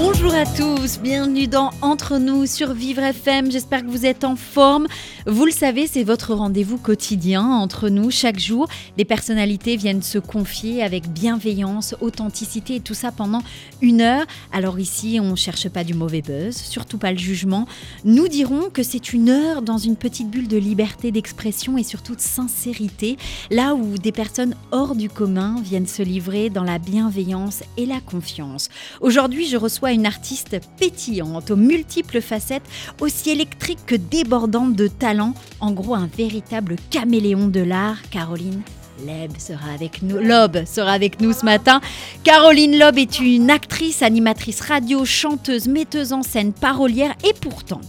Bonjour à tous, bienvenue dans Entre nous sur Vivre FM. J'espère que vous êtes en forme. Vous le savez, c'est votre rendez-vous quotidien entre nous. Chaque jour, des personnalités viennent se confier avec bienveillance, authenticité et tout ça pendant une heure. Alors ici, on ne cherche pas du mauvais buzz, surtout pas le jugement. Nous dirons que c'est une heure dans une petite bulle de liberté d'expression et surtout de sincérité, là où des personnes hors du commun viennent se livrer dans la bienveillance et la confiance. Aujourd'hui, je reçois une artiste pétillante, aux multiples facettes, aussi électrique que débordante de talent, en gros un véritable caméléon de l'art, Caroline Leb sera avec nous. Sera avec nous ce matin. Caroline Lob est une actrice, animatrice radio, chanteuse, metteuse en scène, parolière et pourtant.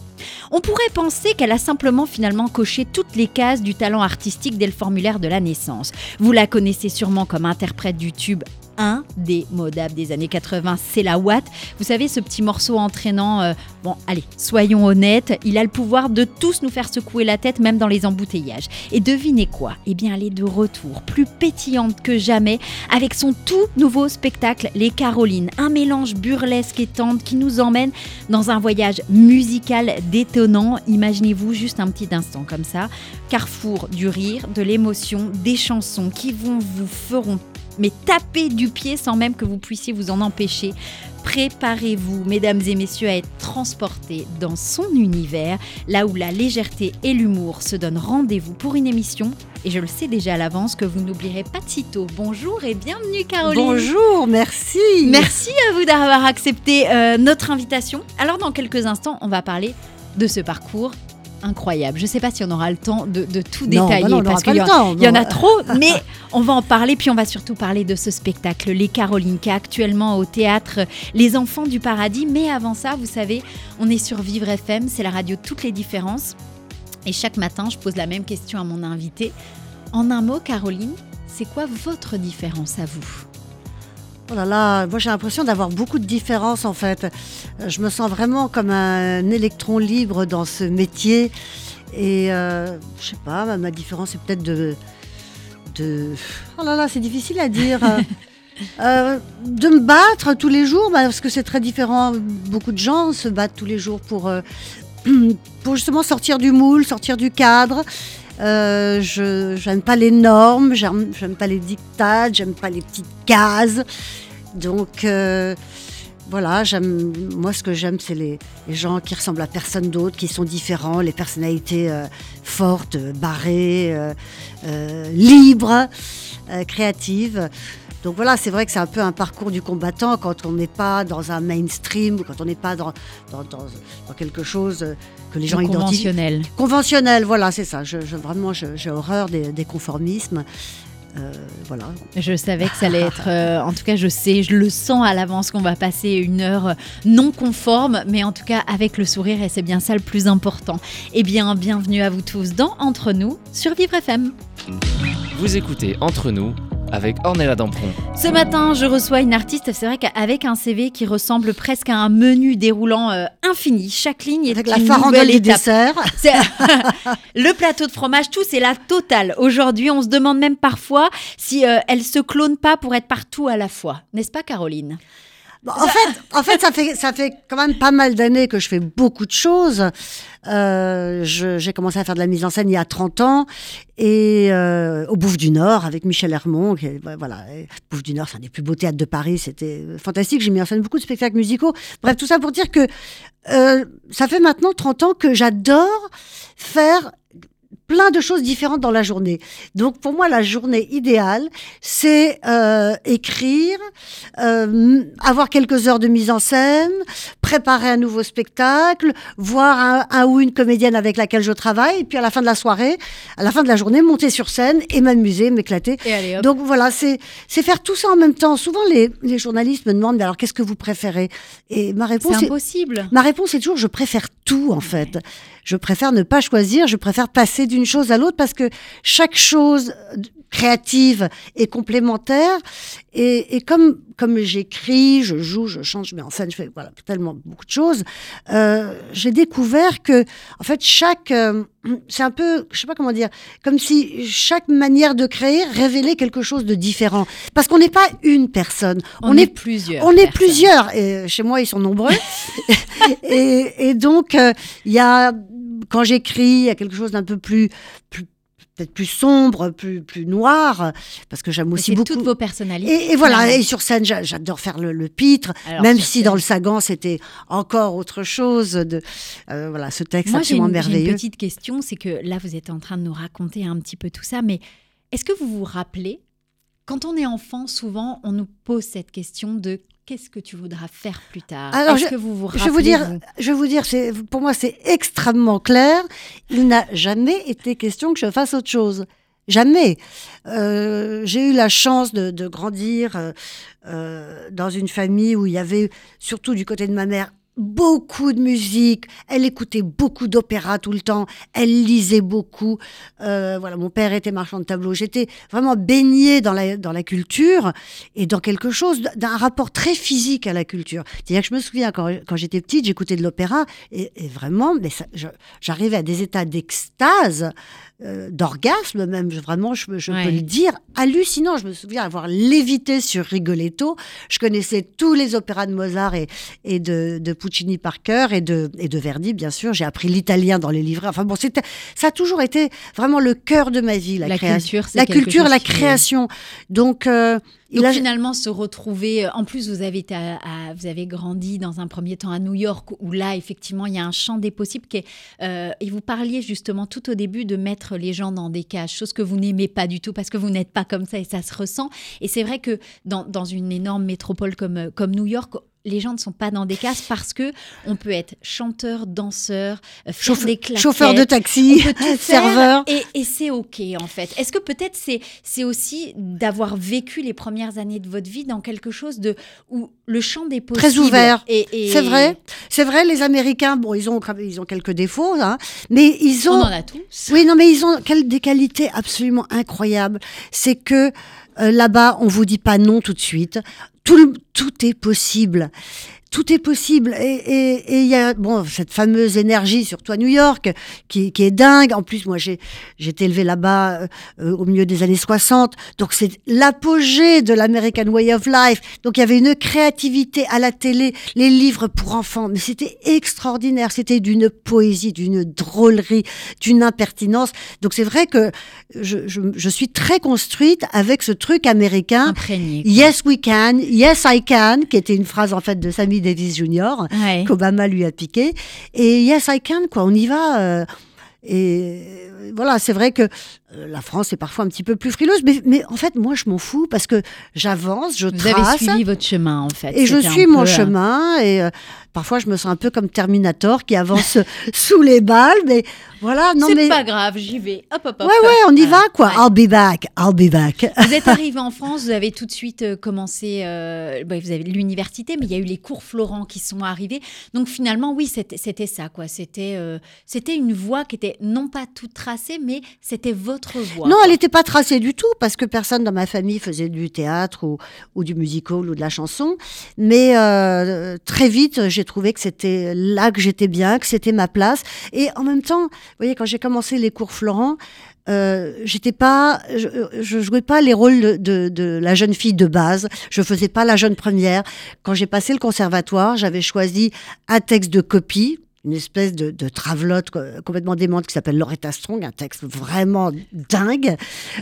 On pourrait penser qu'elle a simplement finalement coché toutes les cases du talent artistique dès le formulaire de la naissance. Vous la connaissez sûrement comme interprète du tube indémodable des années 80, c'est la Watt. Vous savez, ce petit morceau entraînant, euh, bon, allez, soyons honnêtes, il a le pouvoir de tous nous faire secouer la tête, même dans les embouteillages. Et devinez quoi? Eh bien, elle est de retour, plus pétillante que jamais, avec son tout nouveau spectacle, Les Carolines, un mélange burlesque et tendre qui nous emmène dans un voyage musical détonnant. Imaginez-vous juste un petit instant comme ça, carrefour du rire, de l'émotion, des chansons qui vont vous feront mais tapez du pied sans même que vous puissiez vous en empêcher. Préparez-vous, mesdames et messieurs, à être transportés dans son univers, là où la légèreté et l'humour se donnent rendez-vous pour une émission. Et je le sais déjà à l'avance que vous n'oublierez pas de sitôt. Bonjour et bienvenue Caroline. Bonjour, merci. Merci à vous d'avoir accepté euh, notre invitation. Alors dans quelques instants, on va parler de ce parcours incroyable. Je ne sais pas si on aura le temps de, tout détailler bah parce qu'il y, y, en a trop, mais on va en parler. Puis on va surtout parler de ce spectacle, Les Carolines, qui est actuellement au théâtre Les Enfants du Paradis. Mais avant ça, vous savez, on est sur Vivre FM, c'est la radio de toutes les différences. Et chaque matin, je pose la même question à mon invité. En un mot, Caroline, c'est quoi votre différence à vous? Oh là là, moi j'ai l'impression d'avoir beaucoup de différences en fait. Euh, je me sens vraiment comme un électron libre dans ce métier. Et euh, je sais pas, ma différence est peut-être de, de. Oh là là, c'est difficile à dire. Euh, de me battre tous les jours, bah, parce que c'est très différent. Beaucoup de gens se battent tous les jours pour, pour justement sortir du moule, sortir du cadre. Je n'aime pas les normes, j'aime pas les dictats, j'aime pas les petites cases. Donc euh, voilà, moi ce que j'aime, c'est les, gens qui ressemblent à personne d'autre, qui sont différents, les personnalités euh, fortes, barrées, euh, libres, créatives. Donc voilà, c'est vrai que c'est un peu un parcours du combattant quand on n'est pas dans un mainstream, quand on n'est pas dans, dans, quelque chose que les gens identifient. Conventionnel. Conventionnel, voilà, c'est ça. Je, vraiment, j'ai horreur des, des conformismes. Euh, voilà. Je savais que ça allait être, euh, en tout cas je sais, je le sens à l'avance qu'on va passer une heure non conforme, mais en tout cas avec le sourire et c'est bien ça le plus important. Eh bien, bienvenue à vous tous dans Entre nous sur Vivre FM. Vous écoutez Entre nous avec Ornella Dampron. Ce matin, je reçois une artiste, c'est vrai qu'avec un CV qui ressemble presque à un menu déroulant euh, infini. Chaque ligne est avec une la nouvelle étape. dessert. le plateau de fromage, tout, c'est la totale. Aujourd'hui, on se demande même parfois si euh, elle se clone pas pour être partout à la fois. N'est-ce pas, Caroline? En fait, en fait, ça fait ça fait quand même pas mal d'années que je fais beaucoup de choses. Euh, j'ai commencé à faire de la mise en scène il y a 30 ans et euh, au Bouffe du Nord avec Michel Hermont. Qui, voilà, Bouffe du Nord, c'est un des plus beaux théâtres de Paris. C'était fantastique. J'ai mis en scène beaucoup de spectacles musicaux. Bref, tout ça pour dire que euh, ça fait maintenant 30 ans que j'adore faire plein de choses différentes dans la journée. Donc pour moi, la journée idéale, c'est euh, écrire, euh, avoir quelques heures de mise en scène, préparer un nouveau spectacle, voir un, ou une comédienne avec laquelle je travaille, et puis à la fin de la soirée, à la fin de la journée, monter sur scène et m'amuser, m'éclater. Donc voilà, c'est c'est faire tout ça en même temps. Souvent les, les journalistes me demandent alors qu'est-ce que vous préférez? Et ma réponse c'est impossible. ma réponse est toujours je préfère tout en fait. Je préfère ne pas choisir, je préfère passer d'une chose à l'autre parce que chaque chose créative et complémentaire. Et, et comme, comme j'écris, je joue, je chante, je mets en scène, je fais voilà, tellement beaucoup de choses, euh, j'ai découvert que, en fait, chaque. euh, c'est un peu, je sais pas comment dire, comme si chaque manière de créer révélait quelque chose de différent. Parce qu'on n'est pas une personne. On, est, plusieurs. On est plusieurs. Et chez moi, ils sont nombreux. et, et donc, euh, il y a, quand j'écris, il y a quelque chose d'un peu plus, plus peut-être plus sombre, plus, plus noir, parce que j'aime aussi beaucoup. toutes vos personnalités. Et, et voilà, et sur scène, j'a- j'adore faire le, le pitre, Alors, même si scène. dans le Sagan, c'était encore autre chose. De, euh, voilà, ce texte Moi, absolument une, j'ai une merveilleux. petite question, c'est que là, vous êtes en train de nous raconter un petit peu tout ça, mais est-ce que vous vous rappelez, quand on est enfant, souvent, on nous pose cette question de qu'est-ce que tu voudras faire plus tard Alors, je- que vous vous je rappelez vais vous dire, vous Je vais vous dire, pour moi, c'est extrêmement clair. Il n'a jamais été question que je fasse autre chose. Jamais. Euh, j'ai eu la chance de, de grandir euh, euh, dans une famille où il y avait, surtout du côté de ma mère, beaucoup de musique. Elle écoutait beaucoup d'opéra tout le temps. Elle lisait beaucoup. Euh, voilà, mon père était marchand de tableaux. J'étais vraiment baignée dans la, dans la culture et dans quelque chose d'un rapport très physique à la culture. C'est-à-dire que je me souviens quand, quand j'étais petite, j'écoutais de l'opéra et, et vraiment, mais j'arrivais à des états d'extase, euh, d'orgasme même. Je- vraiment, je, je Ouais. peux le dire, hallucinant. Je me souviens avoir lévité sur Rigoletto. Je connaissais tous les opéras de Mozart et, et de, de Puccini par cœur et de, et de Verdi, bien sûr. J'ai appris l'italien dans les livrets. Enfin bon, c'était, ça a toujours été vraiment le cœur de ma vie, la, La création. culture, La culture, chose la création. Donc, euh, Donc a- finalement, se retrouver. euh, En plus, vous avez, été à- à- vous avez grandi dans un premier temps à New York, où là, effectivement, il y a un champ des possibles. Qui est, euh, et vous parliez justement tout au début de mettre les gens dans des cages, chose que vous n'aimez pas du tout parce que vous n'êtes pas comme ça et ça se ressent. Et c'est vrai que dans, dans une énorme métropole comme, euh, comme New York, les gens ne sont pas dans des cases parce que on peut être chanteur, danseur, euh, Chauffeur- des claquettes, chauffeur de taxi, on serveur. Et, et c'est OK, en fait. Est-ce que peut-être c'est, c'est aussi d'avoir vécu les premières années de votre vie dans quelque chose de où le champ des possibles Très ouvert. est- C'est vrai, c'est vrai. Les Américains, bon, ils ont, ils ont quelques défauts, hein, mais ils On ont, en a tous. Oui, non, mais ils ont des qualités absolument incroyables. C'est que euh, là-bas, on vous dit pas non tout de suite. Tout, est possible. Tout est possible. Et il y a bon, cette fameuse énergie, surtout à New York, qui, qui est dingue. En plus, moi, j'ai été élevée là-bas euh, au milieu des années 60. Donc, c'est l'apogée de l'American Way of Life. Donc, il y avait une créativité à la télé, les livres pour enfants. Mais c'était extraordinaire. C'était d'une poésie, d'une drôlerie, d'une impertinence. Donc, c'est vrai que je, je, je suis très construite avec ce truc américain. Imprégné. Yes, we can. Yes, I can, qui était une phrase en fait de Sammy Davis Jr. Ouais. qu'Obama lui a piqué. Et Yes, I can, quoi. On y va. euh, et voilà, c'est vrai que euh, la France est parfois un petit peu plus frileuse, mais, mais en fait, moi, je m'en fous parce que j'avance, je Vous avez trace. suivi votre chemin, en fait. Et je suis mon peu, euh, chemin et parfois je me sens un peu comme Terminator qui avance sous les balles, mais voilà, non c'est mais pas grave, j'y vais. Hop, hop, hop. ouais ouais, on y va quoi. Ouais. I'll be back, I'll be back. Vous êtes arrivé en France, vous avez tout de suite euh, commencé, euh, bah, vous avez l'université, mais il y a eu les cours Florent qui sont arrivés. Donc finalement, oui, c'était c'était ça, quoi. C'était euh, c'était une voie qui était non pas toute tracée, mais c'était votre voie. Non, elle n'était pas tracée du tout parce que personne dans ma famille faisait du théâtre ou, ou du musical ou de la chanson. Mais très vite, j'ai trouvé que c'était là que j'étais bien, que c'était ma place. Et en même temps, vous voyez, quand j'ai commencé les cours Florent, euh, j'étais pas, je, je jouais pas les rôles de, de, de la jeune fille de base. Je faisais pas la jeune première. Quand j'ai passé le conservatoire, j'avais choisi un texte de copie une espèce de, de travelote co- complètement démente qui s'appelle Loretta Strong, un texte vraiment dingue,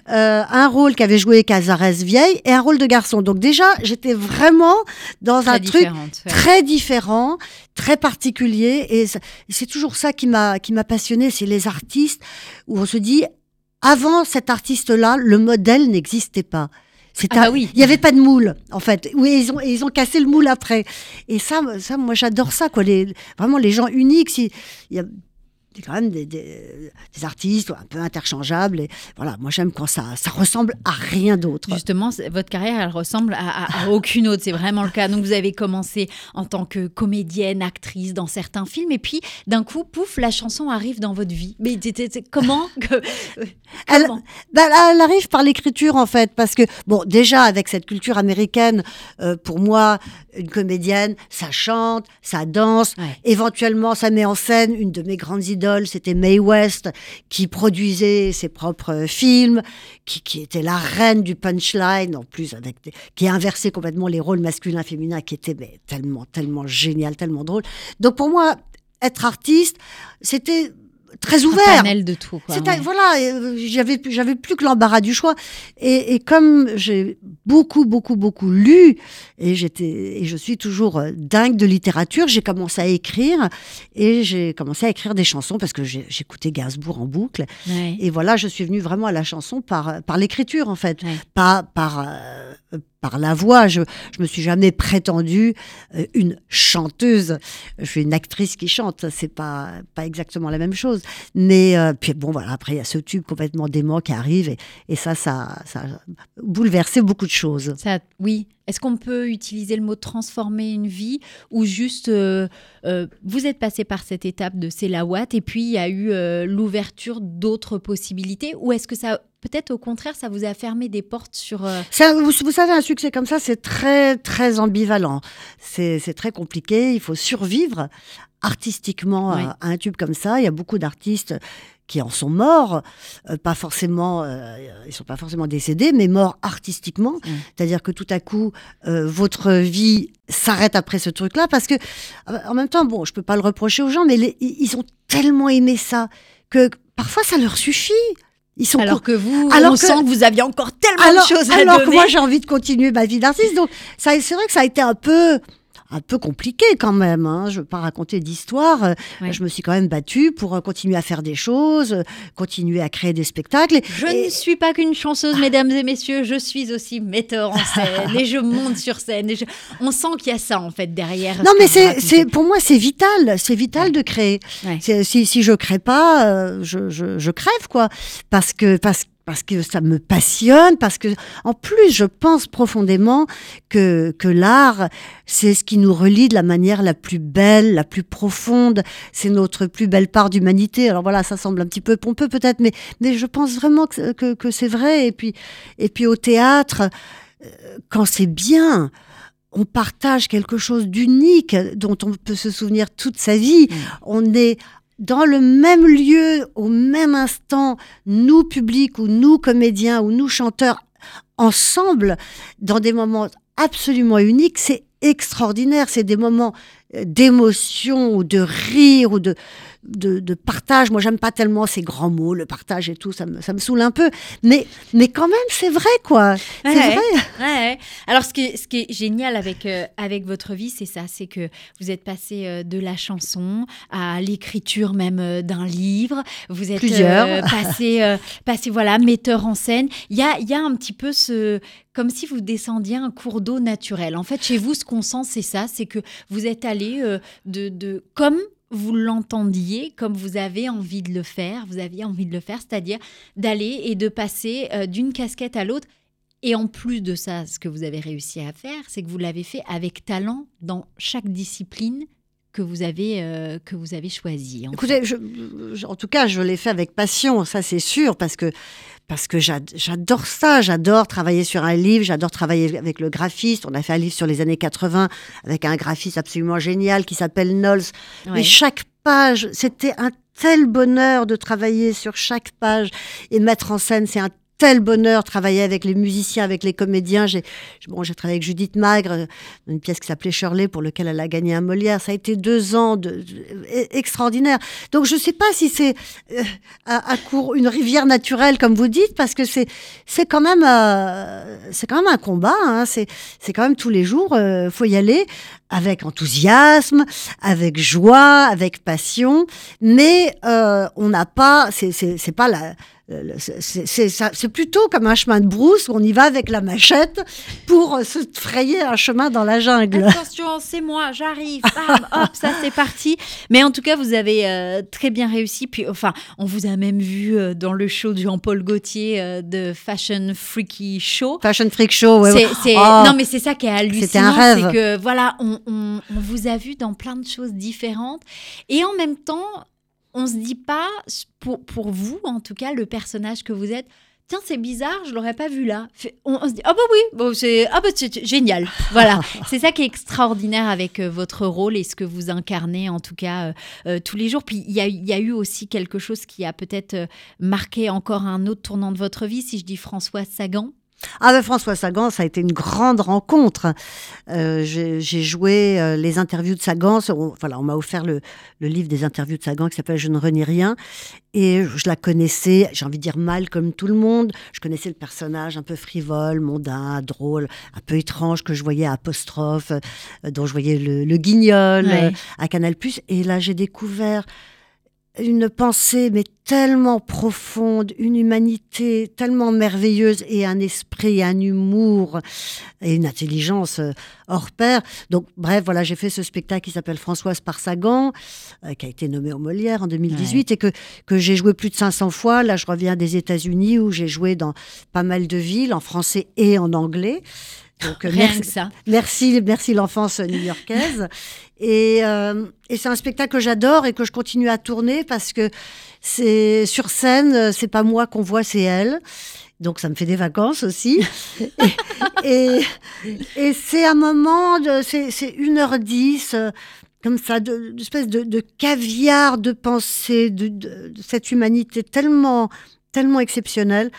Euh, un rôle qu'avait joué Cazares vieille et un rôle de garçon. Donc déjà, j'étais vraiment dans Très un truc ouais. très différent, très particulier, et c'est toujours ça qui m'a qui m'a passionné, c'est les artistes où on se dit avant cet artiste-là, le modèle n'existait pas. C'est Ah un- bah oui. Il n'y avait pas de moule, en fait. Oui, ils ont, ils ont cassé le moule après. Et ça, ça moi, j'adore ça, quoi. Les, vraiment, les gens uniques. Si, il y a, des, quand même des, des- des artistes un peu interchangeables. Et voilà, moi j'aime quand ça, ça ressemble à rien d'autre. Justement, c'est- votre carrière, elle ressemble à, à- à aucune autre. C'est vraiment le cas. Donc, vous avez commencé en tant que comédienne, actrice dans certains films, et puis d'un coup, pouf, la chanson arrive dans votre vie. Mais c'est- c'est- c'est- comment que- Elle, bah, elle arrive par l'écriture en fait, parce que bon, déjà avec cette culture américaine, euh, pour moi, une comédienne, ça chante, ça danse, Ouais. éventuellement ça met en scène une de mes grandes idoles, c'était Mae West, qui produisait ses propres films, qui, était la reine du punchline, en plus avec qui a inversé complètement les rôles masculins féminins, qui était tellement tellement génial, tellement drôle. Donc pour moi, être artiste, c'était très Un ouvert. panel de tout. quoi, ouais. Voilà, euh, j'avais j'avais plus que l'embarras du choix. Et, et comme j'ai beaucoup, beaucoup, beaucoup lu, et j'étais et je suis toujours euh, dingue de littérature, j'ai commencé à écrire et j'ai commencé à écrire des chansons parce que j'écoutais Gainsbourg en boucle. Ouais. Et voilà, je suis venue vraiment à la chanson par par l'écriture en fait, Ouais. pas par euh, par la voix. Je je me suis jamais prétendue euh, une chanteuse. Je suis une actrice qui chante. C'est pas pas exactement la même chose. Mais euh, puis bon voilà, après il y a ce tube complètement dément qui arrive et, et ça ça ça a bouleversé beaucoup de choses. Ça, oui. Est-ce qu'on peut utiliser le mot transformer une vie ou juste euh, vous êtes passé par cette étape de c'est et puis il y a eu l'ouverture d'autres possibilités ou est-ce que ça peut-être au contraire ça vous a fermé des portes sur euh, Ça, vous, vous savez, un succès comme ça, c'est très, très ambivalent. C'est très compliqué. Il faut survivre artistiquement Ouais. à, à un tube comme ça. Il y a beaucoup d'artistes qui en sont morts, euh, pas forcément, euh, ils sont pas forcément décédés, mais morts artistiquement. C'est-à-dire que tout à coup, euh, votre vie s'arrête après ce truc-là, parce que euh, en même temps, bon, je peux pas le reprocher aux gens, mais les- ils ont tellement aimé ça que parfois ça leur suffit. Ils sont alors que vous alors on que- sent que vous aviez encore tellement alors, de choses à alors que donner. moi j'ai envie de continuer ma vie d'artiste, donc c'est vrai que ça a été un peu, un peu compliqué quand même. Hein. Je veux pas raconter d'histoire. Euh, Ouais. Je me suis quand même battue pour euh, continuer à faire des choses, euh, continuer à créer des spectacles. Je et- ne suis pas qu'une chanceuse, mesdames et messieurs, je suis aussi metteur en scène et je monte sur scène. Et je- On sent qu'il y a ça en fait derrière. non, ce mais que c'est, c'est, pour moi, c'est vital. C'est vital de créer. Ouais. Si, si je crée pas, euh, je, je, je crève, quoi. Parce que, parce, parce que ça me passionne, parce que, en plus, je pense profondément que, que l'art, c'est ce qui nous relie de la manière la plus belle, la plus profonde. C'est notre plus belle part d'humanité. Alors voilà, ça semble un petit peu pompeux peut-être, mais, mais je pense vraiment que, que, que c'est vrai. Et puis, et puis au théâtre, euh, quand c'est bien, on partage quelque chose d'unique dont on peut se souvenir toute sa vie. Mm. On est dans le même lieu, au même instant, nous publics ou nous comédiens ou nous chanteurs, ensemble, dans des moments absolument uniques. C'est extraordinaire. C'est des moments d'émotion ou de rire ou de, de, de partage. Moi, j'aime pas tellement ces grands mots, le partage et tout, ça me, ça me saoule un peu. Mais, mais quand même, c'est vrai, quoi. C'est Ouais. vrai. Ouais. Alors, ce qui, est, ce qui est génial avec, euh, avec votre vie, c'est ça c'est que vous êtes passé euh, de la chanson à l'écriture même euh, d'un livre. Vous êtes Plusieurs. euh, passé, euh, passé, voilà, metteur en scène. Il y a, il y a un petit peu ce. Comme si vous descendiez un cours d'eau naturel. En fait, chez vous, ce qu'on sent, c'est ça c'est que vous êtes allé euh, de, de. Comme vous l'entendiez, comme vous avez envie de le faire, vous aviez envie de le faire, c'est-à-dire d'aller et de passer euh, d'une casquette à l'autre. Et en plus de ça, ce que vous avez réussi à faire, c'est que vous l'avez fait avec talent dans chaque discipline que vous avez, euh, que vous avez choisie. en Écoutez, je- je- en tout cas, je l'ai fait avec passion, ça c'est sûr, parce que parce que j'ad- j'adore ça, j'adore travailler sur un livre, j'adore travailler avec le graphiste. On a fait un livre sur les années 80 avec un graphiste absolument génial qui s'appelle Knowles. Ouais. Mais chaque page, c'était un tel bonheur de travailler sur chaque page et mettre en scène, c'est un tel bonheur travailler avec les musiciens, avec les comédiens. J'ai bon, travaillé avec Judith Magre, euh, une pièce qui s'appelait Shirley, pour lequel elle a gagné un Molière. Ça a été deux ans de, e- extraordinaire. Donc je ne sais pas si c'est euh, à, court une rivière naturelle comme vous dites, parce que c'est quand même euh, quand même un combat. Hein. C'est quand même tous les jours. euh, faut y aller avec enthousiasme, avec joie, avec passion. Mais on n'a pas. C'est pas la c'est plutôt comme un chemin de brousse où on y va avec la machette pour se frayer un chemin dans la jungle. Attention, c'est moi, j'arrive, hop, ça c'est parti. Mais en tout cas, vous avez euh, très bien réussi. Puis, enfin, on vous a même vu euh, dans le show du Jean-Paul Gaultier euh, de Fashion Freaky Show. Fashion Freak Show, ouais. Oh. non, mais c'est ça qui est hallucinant. C'était un rêve. C'est que, voilà, on, on vous a vu dans plein de choses différentes. Et en même temps, on se dit pas, pour, pour vous en tout cas, le personnage que vous êtes, tiens, c'est bizarre, je l'aurais pas vu là. On, se dit, ah bah oui, bon, c'est ah bah, génial. voilà, c'est ça qui est extraordinaire avec euh, votre rôle et ce que vous incarnez, en tout cas, euh, euh, tous les jours. Puis il y a, y a, eu aussi quelque chose qui a peut-être marqué encore un autre tournant de votre vie, si je dis François Sagan. Ah ben François Sagan, ça a été une grande rencontre. Euh, j'ai joué euh, les interviews de Sagan. On, voilà, on m'a offert le, livre des interviews de Sagan qui s'appelle Je ne renie rien. Et je la connaissais, j'ai envie de dire mal comme tout le monde. Je connaissais le personnage un peu frivole, mondain, drôle, un peu étrange que je voyais à Apostrophe, euh, dont je voyais le, guignol à Canal+. Et là, j'ai découvert une pensée mais tellement profonde, une humanité tellement merveilleuse et un esprit, un humour et une intelligence euh, hors pair. Donc bref, voilà, j'ai fait ce spectacle qui s'appelle Françoise par Sagan, euh, qui a été nommé au Molière en 2018 et que, que j'ai joué plus de 500 fois. Là, je reviens des États-Unis où j'ai joué dans pas mal de villes en français et en anglais. Donc, Rien merci, que ça. Merci, merci l'enfance new-yorkaise. Et, euh, et c'est un spectacle que j'adore et que je continue à tourner parce que c'est sur scène, c'est pas moi qu'on voit, c'est elle. Donc ça me fait des vacances aussi. et, et, c'est un moment, c'est, c'est 1h10, euh, comme ça, de, espèce de, de, caviar de pensée, de, de, cette humanité tellement, tellement exceptionnelle.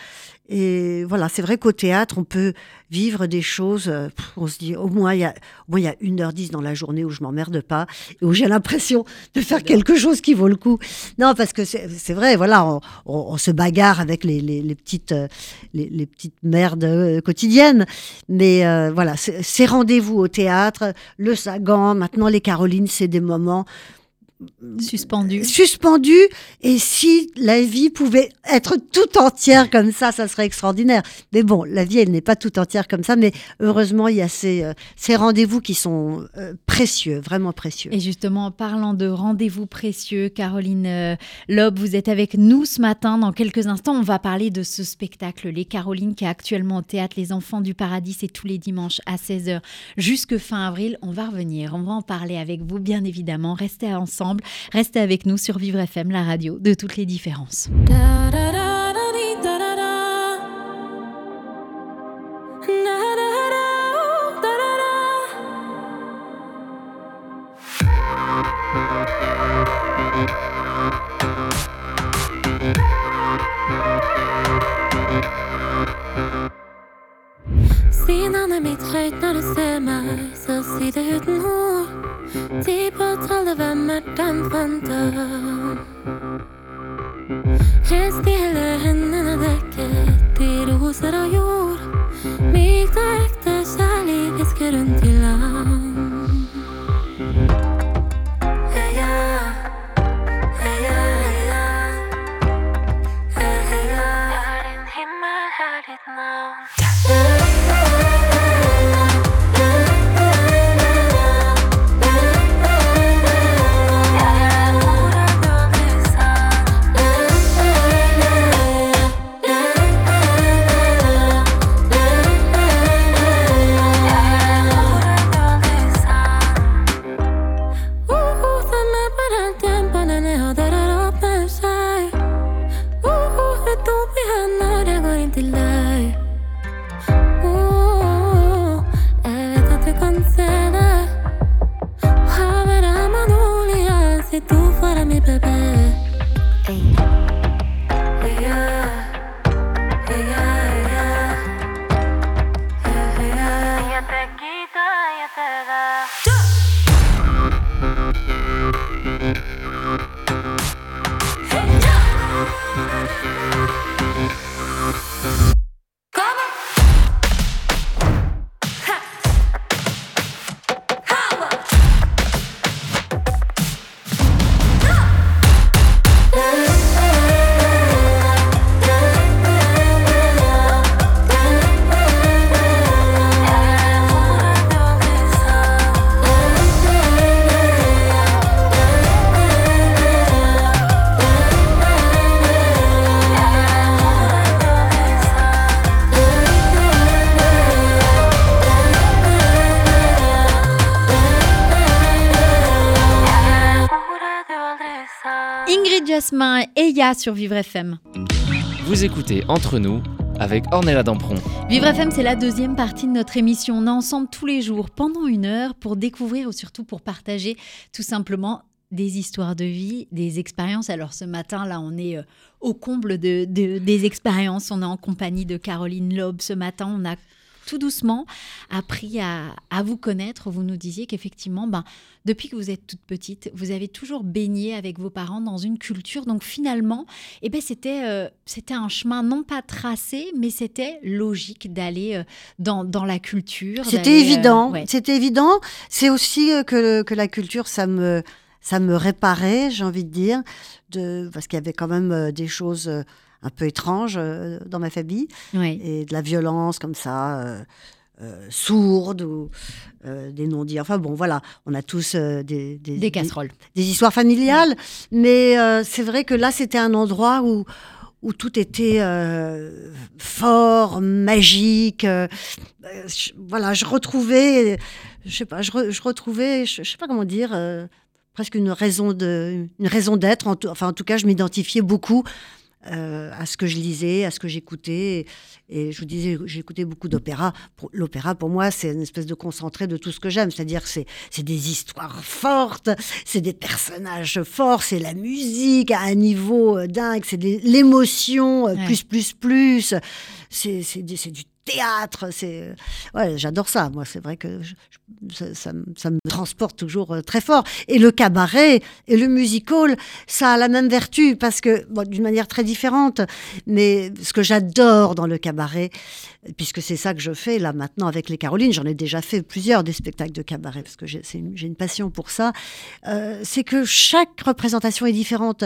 Et voilà, c'est vrai qu'au théâtre, on peut vivre des choses. Euh, on se dit, au moins, il y a, au moins, il y a une heure dix dans la journée où je m'emmerde pas et où j'ai l'impression de faire quelque chose qui vaut le coup. Non, parce que c'est vrai, voilà, on, on, se bagarre avec les, les, les petites, euh, les, les, petites merdes euh, quotidiennes. Mais voilà, ces rendez-vous au théâtre, le Sagan, maintenant les Carolines, c'est des moments Suspendu. Suspendu. Et si la vie pouvait être tout entière comme ça, ça serait extraordinaire. Mais bon, la vie, elle n'est pas tout entière comme ça. Mais heureusement, il y a ces, euh, ces rendez-vous qui sont euh, précieux, vraiment précieux. Et justement, en parlant de rendez-vous précieux, Caroline euh, Loeb, vous êtes avec nous ce matin. Dans quelques instants, on va parler de ce spectacle, Les Carolines, qui est actuellement au théâtre Les Enfants du Paradis. C'est tous les dimanches à 16h jusque fin avril. On va revenir. On va en parler avec vous, bien évidemment. Restez ensemble. Restez avec nous sur Vivre FM, la radio de toutes les différences. Sur Vivre FM. Vous écoutez Entre nous avec Ornella Dampron. Vivre FM, c'est la deuxième partie de notre émission. On est ensemble tous les jours pendant une heure pour découvrir ou surtout pour partager tout simplement des histoires de vie, des expériences. Alors ce matin, là, on est euh, au comble de, de- des expériences. On est en compagnie de Caroline Loeb. Ce matin, on a tout doucement appris à, à vous connaître. Vous nous disiez qu'effectivement, ben, depuis que vous êtes toute petite, vous avez toujours baigné avec vos parents dans une culture. Donc finalement, eh ben, c'était euh, c'était un chemin non pas tracé, mais c'était logique d'aller euh, dans, dans la culture. C'était euh, évident. ouais. C'était évident. C'est aussi que, que la culture, ça me, ça me réparait, j'ai envie de dire, de, parce qu'il y avait quand même des choses un peu étranges euh, dans ma famille et de la violence comme ça, euh, euh, sourde ou des non-dits. Enfin bon, voilà, on a tous des, des, Des casseroles. des histoires familiales, mais c'est vrai que là, c'était un endroit où, où tout était fort, magique. je- voilà, je retrouvais, je sais pas, je, re- je retrouvais, je, je sais pas comment dire, presque une raison de, une raison d'être. En tout- enfin, en tout cas, je m'identifiais beaucoup. Euh, à ce que je lisais, à ce que j'écoutais. Et, et je vous disais, j'écoutais beaucoup d'opéra. L'opéra, pour moi, c'est une espèce de concentré de tout ce que j'aime. C'est-à-dire, c'est c'est des histoires fortes, c'est des personnages forts, c'est la musique à un niveau euh, dingue, c'est l'émotion, euh, Ouais. plus, plus, plus. C'est du théâtre. C'est ouais, j'adore ça. Moi, c'est vrai que ça, ça me- transporte toujours euh, très fort. Et le cabaret et le musical, ça a la même vertu parce que d'une manière très différente. Mais ce que j'adore dans le cabaret, puisque c'est ça que je fais là maintenant avec les Carolines, j'en ai déjà fait plusieurs des spectacles de cabaret parce que j'ai une passion pour ça. euh, c'est que chaque représentation est différente.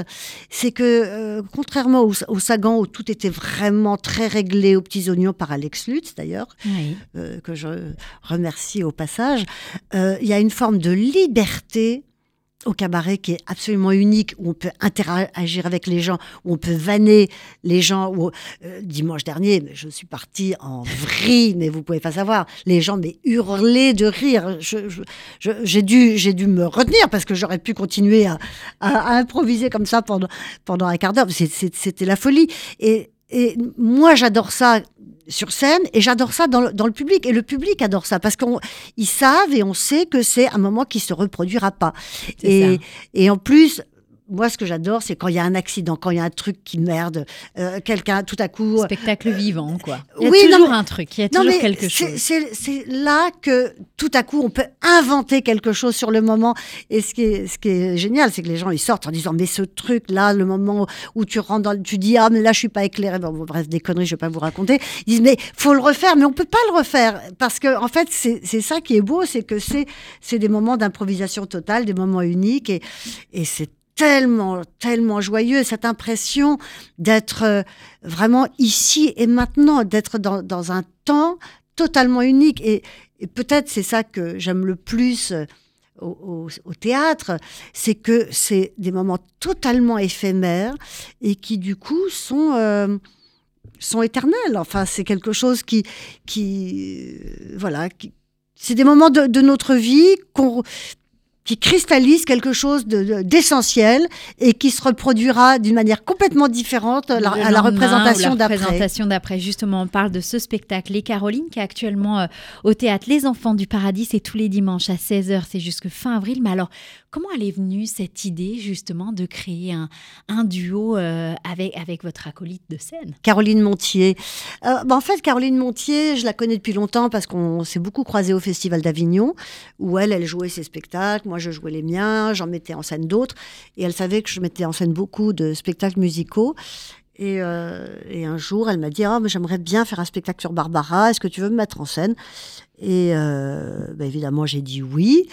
C'est que euh, contrairement au, au Sagan où tout était vraiment très réglé aux petits oignons par Alex Lutz d'ailleurs, Oui. euh, que je remercie au passage, euh, il y a une forme de liberté au cabaret qui est absolument unique, où on peut interagir avec les gens, où on peut vanner les gens. Où, euh, dimanche dernier, je suis partie en vrille, mais vous pouvez pas savoir. Les gens mais hurlaient de rire. Je- je- je- J'ai dû, j'ai dû me retenir parce que j'aurais pu continuer à, à- à improviser comme ça pendant, pendant un quart d'heure. C'était la folie. Et, et moi, j'adore ça sur scène et j'adore ça dans le, dans le public. Et le public adore ça parce qu'ils savent et on sait que c'est un moment qui se reproduira pas. Et, et en plus moi ce que j'adore c'est quand il y a un accident quand il y a un truc qui merde euh, quelqu'un tout à coup Spectacle vivant, quoi. Il y a Oui, toujours un truc, il y a non, toujours mais quelque chose. C'est là que tout à coup on peut inventer quelque chose sur le moment. Et ce qui est, ce qui est génial, c'est que les gens ils sortent en disant mais ce truc là, le moment où tu rentres dans, tu dis ah mais là je suis pas éclairé. Bon, bref des conneries, je vais pas vous raconter. Ils disent mais faut le refaire, mais on peut pas le refaire parce que en fait c'est ça qui est beau, c'est que c'est c'est des moments d'improvisation totale, des moments uniques et et c'est tellement, tellement joyeux, cette impression d'être euh, vraiment ici et maintenant, d'être dans, dans un temps totalement unique. Et, peut-être c'est ça que j'aime le plus euh, au, théâtre, c'est que c'est des moments totalement éphémères et qui du coup sont... euh, sont éternels. Enfin, c'est quelque chose qui, qui, voilà, qui- c'est des moments de, de notre vie qu'on, qui cristallise quelque chose de- de- d'essentiel et qui se reproduira d'une manière complètement différente à la, à représentation d'après. représentation d'après. Justement, on parle de ce spectacle Les Carolines qui est actuellement euh, au théâtre Les Enfants du Paradis. C'est tous les dimanches à 16h, c'est jusque fin avril. Mais alors, comment elle est venue cette idée justement de créer un, duo euh, avec, avec votre acolyte de scène? Caroline Montier. Euh, bah, en fait, Caroline Montier, je la connais depuis longtemps parce qu'on s'est beaucoup croisés au Festival d'Avignon, où elle, elle jouait ses spectacles, moi je jouais les miens, j'en mettais en scène d'autres, et elle savait que je mettais en scène beaucoup de spectacles musicaux. Et, euh, et un jour, elle m'a dit Ah, j'aimerais bien faire un spectacle sur Barbara, est-ce que tu veux me mettre en scène? Et euh, bah, évidemment, j'ai dit oui.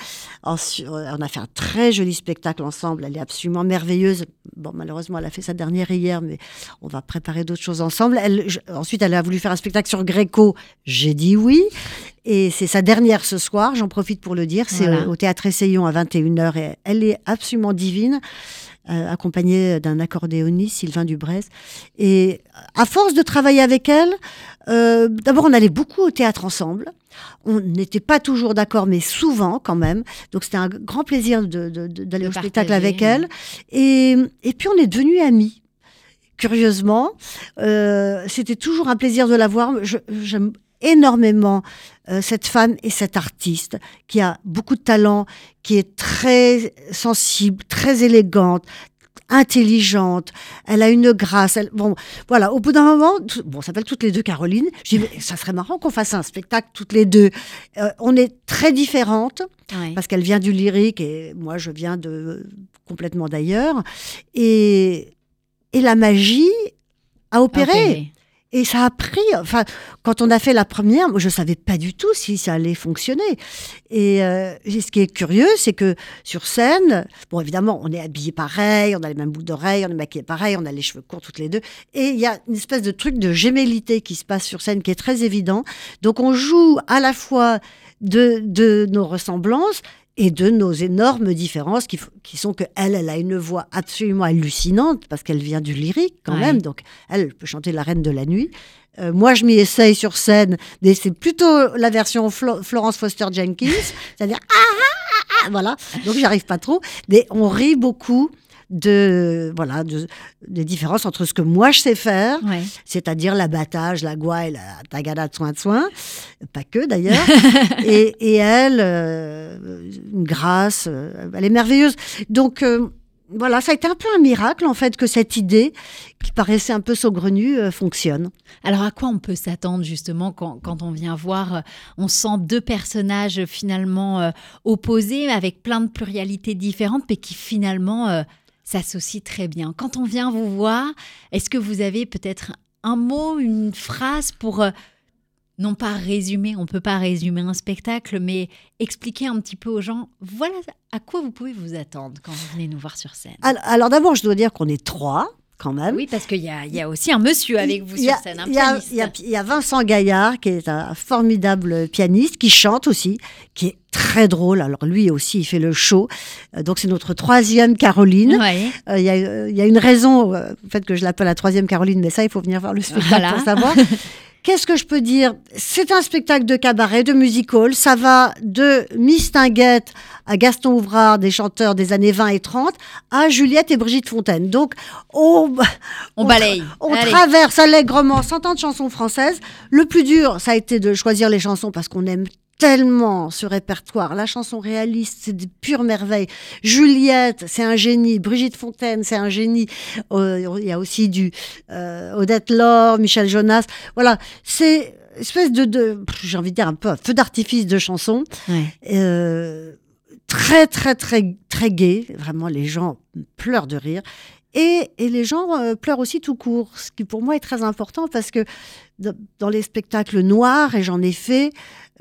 Ensuite, on a fait un très joli spectacle ensemble, elle est absolument merveilleuse. Bon, malheureusement, elle a fait sa dernière hier, mais on va préparer d'autres choses ensemble. Elle, je- ensuite, elle a voulu faire un spectacle sur Gréco, j'ai dit oui. Et c'est sa dernière ce soir, j'en profite pour le dire, c'est Voilà. au, au Théâtre Essayons à 21h, et elle est absolument divine. Euh, accompagnée d'un accordéoniste, Sylvain Dubrez. Et à force de travailler avec elle, euh, d'abord on allait beaucoup au théâtre ensemble. On n'était pas toujours d'accord, mais souvent quand même. Donc c'était un grand plaisir de- de- de- d'aller De au spectacle avec elle. Et, et puis on est devenus amis. Curieusement, Euh, c'était toujours un plaisir de la voir. J'aime énormément euh, cette femme et cette artiste qui a beaucoup de talent, qui est très sensible, très élégante, intelligente. Elle a une grâce. Elle- bon, voilà. Au bout d'un moment, tout- bon, on s'appelle toutes les deux Caroline. Je dis, mais ça serait marrant qu'on fasse un spectacle toutes les deux. Euh, on est très différentes parce qu'elle vient du lyrique et moi je viens de complètement d'ailleurs. Et, et la magie a opéré. Opéré. Et ça a pris. Enfin, quand on a fait la première, moi, je savais pas du tout si ça allait fonctionner. Et, euh, ce qui est curieux, c'est que sur scène, bon, évidemment, on est habillés pareil, on a les mêmes boucles d'oreilles, on est maquillés pareil, on a les cheveux courts toutes les deux. Et il y a une espèce de truc de gémellité qui se passe sur scène qui est très évident. Donc, on joue à la fois de, de nos ressemblances et de nos énormes différences qui, sont que elle, elle a une voix absolument hallucinante parce qu'elle vient du lyrique quand Ouais. même. Donc, elle peut chanter La Reine de la Nuit. Euh, moi, je m'y essaye sur scène, mais c'est plutôt la version Flo- Florence Foster Jenkins, c'est-à-dire ah, ah, ah, ah, voilà. Donc, j'y arrive pas trop, mais on rit beaucoup de voilà de, des différences entre ce que moi je sais faire, Ouais. c'est-à-dire l'abattage, la gouaille, la tagada de soin de soin, pas que d'ailleurs, et, et elle, euh, une grâce, euh, elle est merveilleuse. Donc euh, voilà, ça a été un peu un miracle en fait que cette idée, qui paraissait un peu saugrenue, euh, fonctionne. Alors à quoi on peut s'attendre justement quand, quand on vient voir, euh, on sent deux personnages finalement euh, opposés avec plein de pluralités différentes mais qui finalement euh, s'associent très bien. Quand on vient vous voir, est-ce que vous avez peut-être un mot, une phrase pour euh, non pas résumer, on peut pas résumer un spectacle, mais expliquer un petit peu aux gens, voilà à quoi vous pouvez vous attendre quand vous venez nous voir sur scène? Alors d'abord, je dois dire qu'on est trois quand même. Oui, parce qu'il y a, y a aussi un monsieur avec vous sur scène, un il y a- pianiste. Il y, y a Vincent Gaillard, qui est un formidable pianiste, qui chante aussi, qui est très drôle. Alors lui aussi, il fait le show. Euh, Donc c'est notre troisième Caroline. Euh, Il y, a, euh, il y a une raison, euh, au fait que je l'appelle la troisième Caroline, mais ça, il faut venir voir le spectacle Voilà. pour savoir. Qu'est-ce que je peux dire? C'est un spectacle de cabaret, de musical. Ça va de Miss Tinguette à Gaston Ouvrard, des chanteurs des années 20 et 30, à Juliette et Brigitte Fontaine. Donc, on, On tra- balaye. on Allez. traverse allègrement 100 ans de chansons françaises. Le plus dur, ça a été de choisir les chansons parce qu'on aime tellement ce répertoire. La chanson réaliste, c'est de pure merveille. Juliette, c'est un génie. Brigitte Fontaine, c'est un génie. Euh, Il y a aussi du euh, Odette Laure, Michel Jonas. Voilà, c'est espèce de, de j'ai envie de dire un peu un feu d'artifice de chansons. Ouais. Euh, très, très, très, très gai. Vraiment, les gens pleurent de rire. Et, et les gens euh, pleurent aussi tout court, ce qui pour moi est très important parce que dans, les spectacles noirs, et j'en ai fait,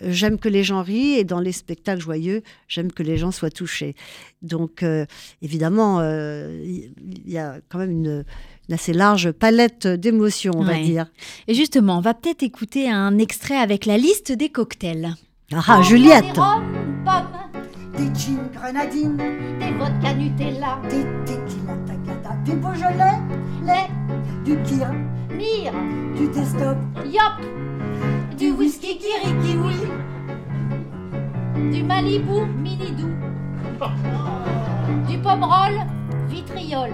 j'aime que les gens rient, et dans les spectacles joyeux, j'aime que les gens soient touchés. Donc, euh, évidemment, euh, il y, a quand même une, une assez large palette d'émotions, on va dire. Et justement, on va peut-être écouter un extrait avec la liste des cocktails. Ah, ah, Juliette Des pommes, Des gin grenadines, des vodka Nutella, des tequila tagada, du Beaujolais, lait, du Kir, mire, du Testop, yop, du whisky Kirikiwi, du Malibu Mini Doux, du Pomerol Vitriol,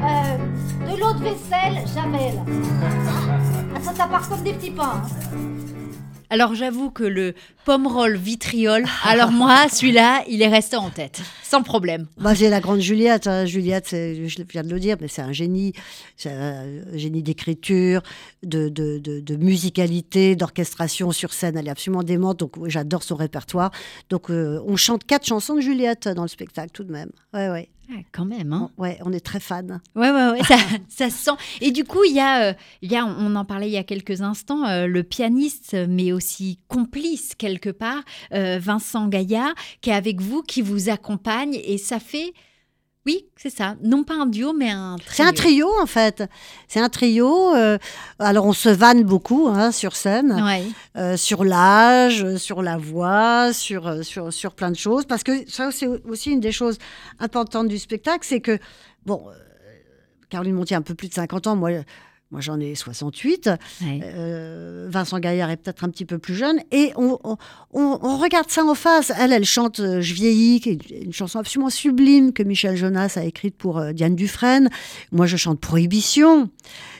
euh, de l'eau de vaisselle Javel. Ah, ça, ça part comme des petits pains. hein. Alors j'avoue que le pomerol vitriol, alors moi, celui-là, il est resté en tête, sans problème. Bah, j'ai la grande Juliette. hein. Juliette, c'est- je viens de le dire, mais c'est un génie. C'est un génie d'écriture, de, de, de, de musicalité, d'orchestration sur scène. Elle est absolument démente. Donc, j'adore son répertoire. Donc, euh, on chante quatre chansons de Juliette dans le spectacle, tout de même. Ouais, ouais. Ah, quand même, hein. Ouais, on est très fans. Ouais, ouais, ouais, ça, ça se sent. Et du coup, il y, a, euh, il y a, on en parlait il y a quelques instants, euh, le pianiste, mais aussi complice quelque part, euh, Vincent Gaillard, qui est avec vous, qui vous accompagne. Et ça fait Oui, c'est ça. Non pas un duo, mais un trio. C'est un trio en fait. C'est un trio. euh, alors on se vanne beaucoup hein, sur scène, Ouais. euh, sur l'âge, sur la voix, sur, euh, sur, sur plein de choses. Parce que ça, c'est aussi une des choses importantes du spectacle, c'est que, bon, Caroline Montier a un peu plus de 50 ans, moi, moi j'en ai 68. ouais. Euh, Vincent Gaillard est peut-être un petit peu plus jeune, et on, on- on- on regarde ça en face. Elle, elle chante euh, Je vieillis, qui est une chanson absolument sublime que Michel Jonas a écrite pour euh, Diane Dufresne. Moi, je chante Prohibition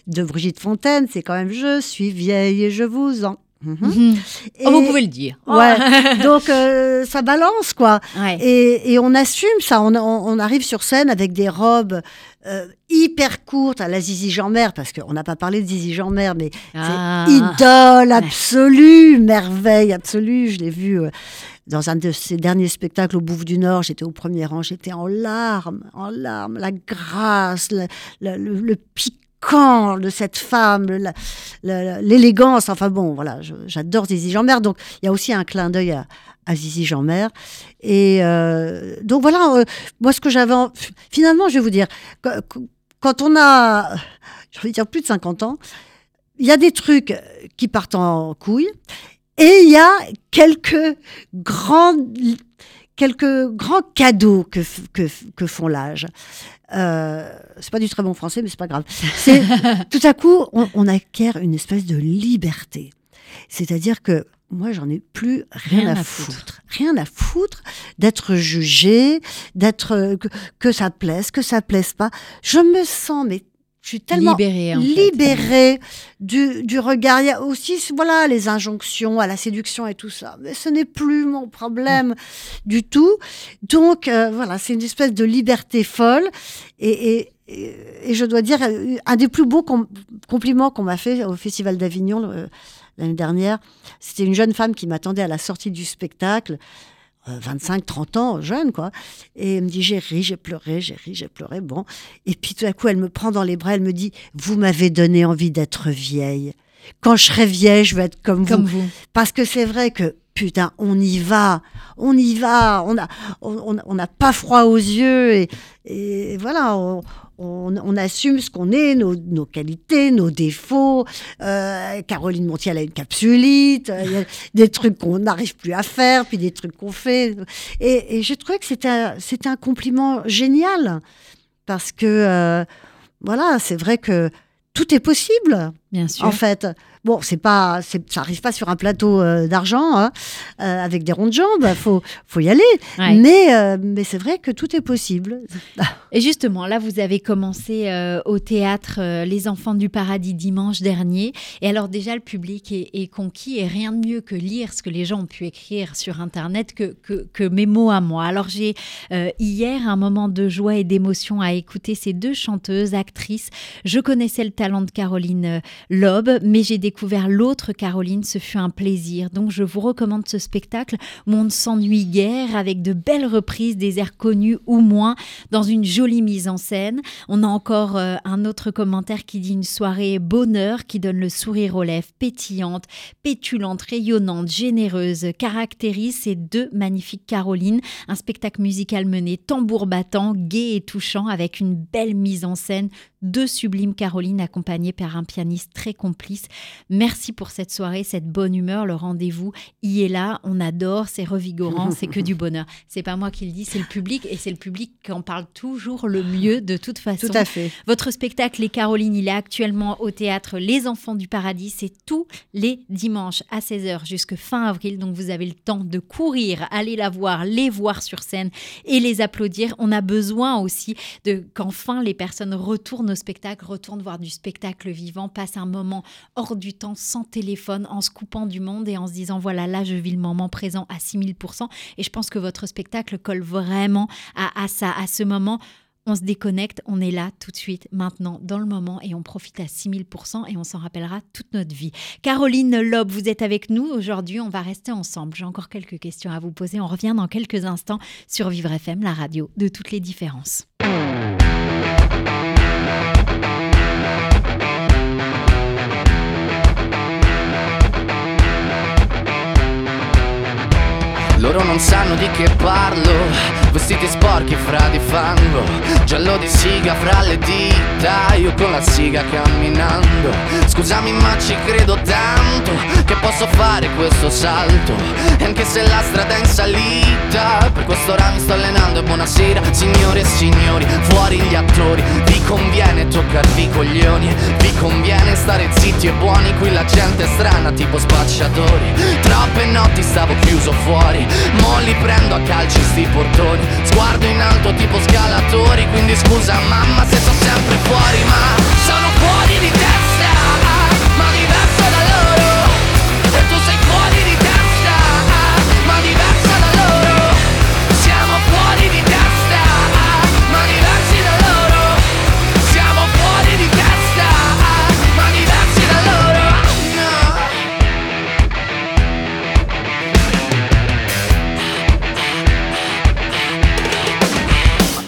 de Brigitte Fontaine. C'est quand même Je suis vieille et je vous en. Mhm. Mhm. Et- Oh, vous pouvez le dire. Ouais, donc euh, ça balance quoi. Ouais. Et, et on assume ça. On, on- on arrive sur scène avec des robes euh, hyper courtes à la Zizi Jean-Mer, parce qu'on n'a pas parlé de Zizi Jean-Mer, mais Ah. c'est idole absolue, merveille absolue. Je l'ai vu euh, dans un de ses derniers spectacles au Bouffe du Nord. J'étais au premier rang, j'étais en larmes, en larmes. La grâce, le, le- le- le piquant de cette femme, l'élégance. Enfin bon, voilà, j'adore Zizi Jean-Mer. Donc il y a aussi un clin d'œil à, à Zizi Jean-Mer. Et euh, donc voilà, euh, moi ce que j'avais... en- Finalement, je vais vous dire, quand- on a, j'ai envie de dire, plus de 50 ans, il y a des trucs qui partent en couille et il y a quelques grands, quelques grands cadeaux que, que, font l'âge. Euh, c'est pas du très bon français, mais c'est pas grave. C'est tout à coup, on, on acquiert une espèce de liberté. C'est-à-dire que moi, j'en ai plus rien, Rien à, à foutre. foutre. Rien à foutre d'être jugé, d'être euh, que, que ça plaise, que ça plaise pas. Je me sens mais je suis tellement Libérée, en fait. libérée du, du regard. Il y a aussi voilà, les injonctions à la séduction et tout ça. Mais ce n'est plus mon problème du tout. Donc, euh, voilà, c'est une espèce de liberté folle. Et, et, et, je dois dire, euh, un des plus beaux com- compliments qu'on m'a fait au Festival d'Avignon l'année dernière, c'était une jeune femme qui m'attendait à la sortie du spectacle. euh, 25, 30 ans, jeune, quoi. Et elle me dit, j'ai ri, j'ai pleuré, j'ai ri, j'ai pleuré. Bon. Et puis tout à coup, elle me prend dans les bras, elle me dit, vous m'avez donné envie d'être vieille. Quand je serai vieille, je vais être comme, Comme vous. vous. Parce que c'est vrai que, putain, on y va, on y va, on n'a on, on- pas froid aux yeux. Et, et voilà, on, on- on assume ce qu'on est, nos, nos qualités, nos défauts. Euh, Caroline Montier, elle a une capsulite, euh, il y a des trucs qu'on n'arrive plus à faire, puis des trucs qu'on fait. Et, et j'ai trouvé que c'était un, un compliment génial. Parce que, euh, voilà, c'est vrai que tout est possible Bien sûr. en fait. Bon, c'est pas, ça arrive pas sur un plateau euh, d'argent hein, euh, avec des ronds de jambes. Faut, faut y aller. Ouais. Mais, euh, mais c'est vrai que tout est possible. Et justement, là, vous avez commencé au théâtre Les Enfants du Paradis dimanche dernier. Et alors déjà, le public est, est conquis et rien de mieux que lire ce que les gens ont pu écrire sur Internet que, que, que mes mots à moi. Alors j'ai hier un moment de joie et d'émotion à écouter ces deux chanteuses, actrices. Je connaissais le talent de Caroline Loeb, mais j'ai découvert l'autre Caroline. Ce fut un plaisir. Donc je vous recommande ce spectacle où on ne s'ennuie guère avec de belles reprises des airs connus ou moins dans une jolie mise en scène. On a encore euh, un autre commentaire qui dit une soirée bonheur qui donne le sourire aux lèvres, pétillante, pétulante, rayonnante, généreuse, caractérise ces deux magnifiques Carolines. Un spectacle musical mené tambour battant, gai et touchant avec une belle mise en scène. Deux sublimes Carolines accompagnées par un pianiste très complice. Merci pour cette soirée, cette bonne humeur. Le rendez-vous y est là. On adore, c'est revigorant, c'est que du bonheur. C'est pas moi qui le dis, c'est le public et c'est le public qui en parle toujours le mieux de toute façon. Tout à fait. Votre spectacle Les Carolines, il est actuellement au théâtre Les Enfants du Paradis. C'est tous les dimanches à 16h jusqu'à fin avril. Donc vous avez le temps de courir, aller la voir, les voir sur scène et les applaudir. On a besoin aussi de qu'enfin les personnes retournent au spectacle, retournent voir du spectacle vivant, passent un moment hors du temps, sans téléphone, en se coupant du monde et en se disant voilà, là je vis le moment présent à 6000%. Et je pense que votre spectacle colle vraiment à, ça, à ce moment on se déconnecte, on est là tout de suite, maintenant, dans le moment, et on profite à 6000% et on s'en rappellera toute notre vie. Caroline Loeb, vous êtes avec nous aujourd'hui, on va rester ensemble. J'ai encore quelques questions à vous poser. On revient dans quelques instants sur Vivre FM, la radio de toutes les différences. Loro non sanno di che parlo. Vestiti sporchi fra di fango. Giallo di siga fra le dita. Io con la siga camminando Scusami ma ci credo tanto Che posso fare questo salto. E anche se la strada è in salita Per questo ora mi sto allenando e buonasera Signore e signori, fuori gli attori. Vi conviene toccarvi i coglioni Vi conviene stare zitti e buoni Qui la gente è strana tipo spacciatori. Troppe notti stavo chiuso fuori Mo li prendo a calci sti portoni. Sguardo in alto tipo scalatori Quindi scusa mamma se sto sempre fuori Ma sono fuori di testa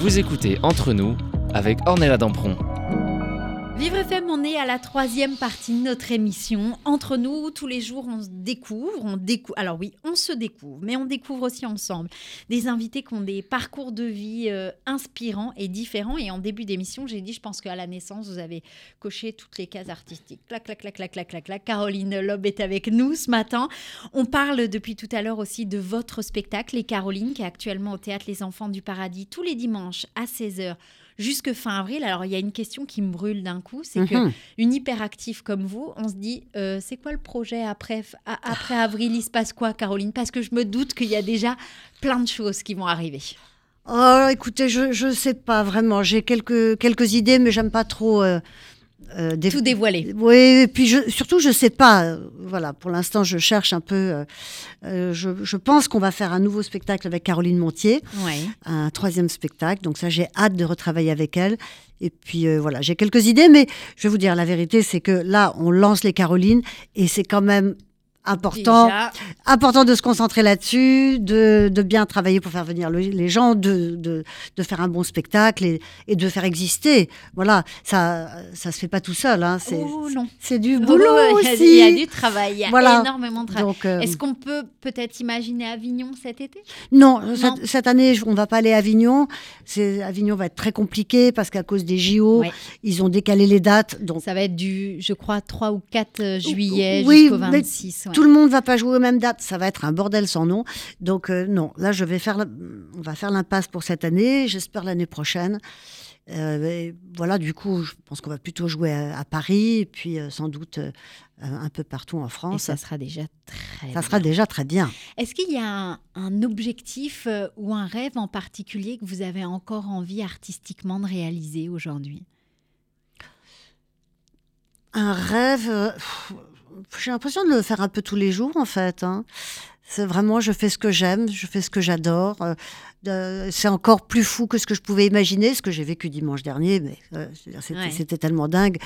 Vous écoutez Entre nous avec Ornella Dampron. À la troisième partie de notre émission. Entre nous, tous les jours, on se découvre. On décou Alors oui, on se découvre, mais on découvre aussi ensemble des invités qui ont des parcours de vie euh, inspirants et différents. Et en début d'émission, j'ai dit, je pense qu'à la naissance, vous avez coché toutes les cases artistiques. Clac, clac, clac, clac, clac, clac, clac. Caroline Loeb est avec nous ce matin. On parle depuis tout à l'heure aussi de votre spectacle, Les Carolines, qui est actuellement au théâtre Les Enfants du Paradis tous les dimanches à 16h jusque fin avril. Alors, il y a une question qui me brûle d'un coup, c'est que une hyperactive comme vous, on se dit, euh, c'est quoi le projet après, après avril Il se passe quoi, Caroline? Parce que je me doute qu'il y a déjà plein de choses qui vont arriver. Oh, écoutez, je ne sais pas vraiment. J'ai quelques, quelques idées, mais j'aime pas trop. euh, euh, Tout dévoiler. Oui, et puis je, surtout, je sais pas. euh, Voilà, pour l'instant, je cherche un peu. euh, euh, je, je pense qu'on va faire un nouveau spectacle avec Caroline Montier, Ouais. un troisième spectacle. Donc ça, j'ai hâte de retravailler avec elle. Et puis euh, voilà, j'ai quelques idées, mais je vais vous dire la vérité, c'est que là, on lance les Carolines et c'est quand même important Déjà, important de se concentrer là-dessus, de, de bien travailler pour faire venir le- les gens, de, de, de faire un bon spectacle et, et de faire exister. Voilà, ça ça se fait pas tout seul. Hein. C'est oh non. c'est du Oh, boulot a- aussi. Il y a du travail, il y a Voilà. énormément de travail. Euh, Est-ce qu'on peut peut-être imaginer Avignon cet été? Non, Non. Cette, cette année on va pas aller à Avignon. C'est Avignon va être très compliqué parce qu'à cause des JO, Ouais. ils ont décalé les dates. Donc Ça va être du, je crois, 3 ou 4 juillet Oui, jusqu'au mais 26. Ouais. Tout le monde va pas jouer aux mêmes dates, ça va être un bordel sans nom. Donc euh, non, là je vais faire, la- on va faire l'impasse pour cette année. J'espère l'année prochaine. Euh, voilà, du coup, je pense qu'on va plutôt jouer à, à Paris, et puis euh, sans doute euh, un peu partout en Et France. ça sera déjà très Ça bien. sera déjà très bien. Est-ce qu'il y a un, un objectif ou un rêve en particulier que vous avez encore envie artistiquement de réaliser aujourd'hui? Un rêve, pff, j'ai l'impression de le faire un peu tous les jours en fait. hein. C'est vraiment, je fais ce que j'aime, je fais ce que j'adore. euh, c'est encore plus fou que ce que je pouvais imaginer, ce que j'ai vécu dimanche dernier, mais euh, c'était Ouais. tellement dingue.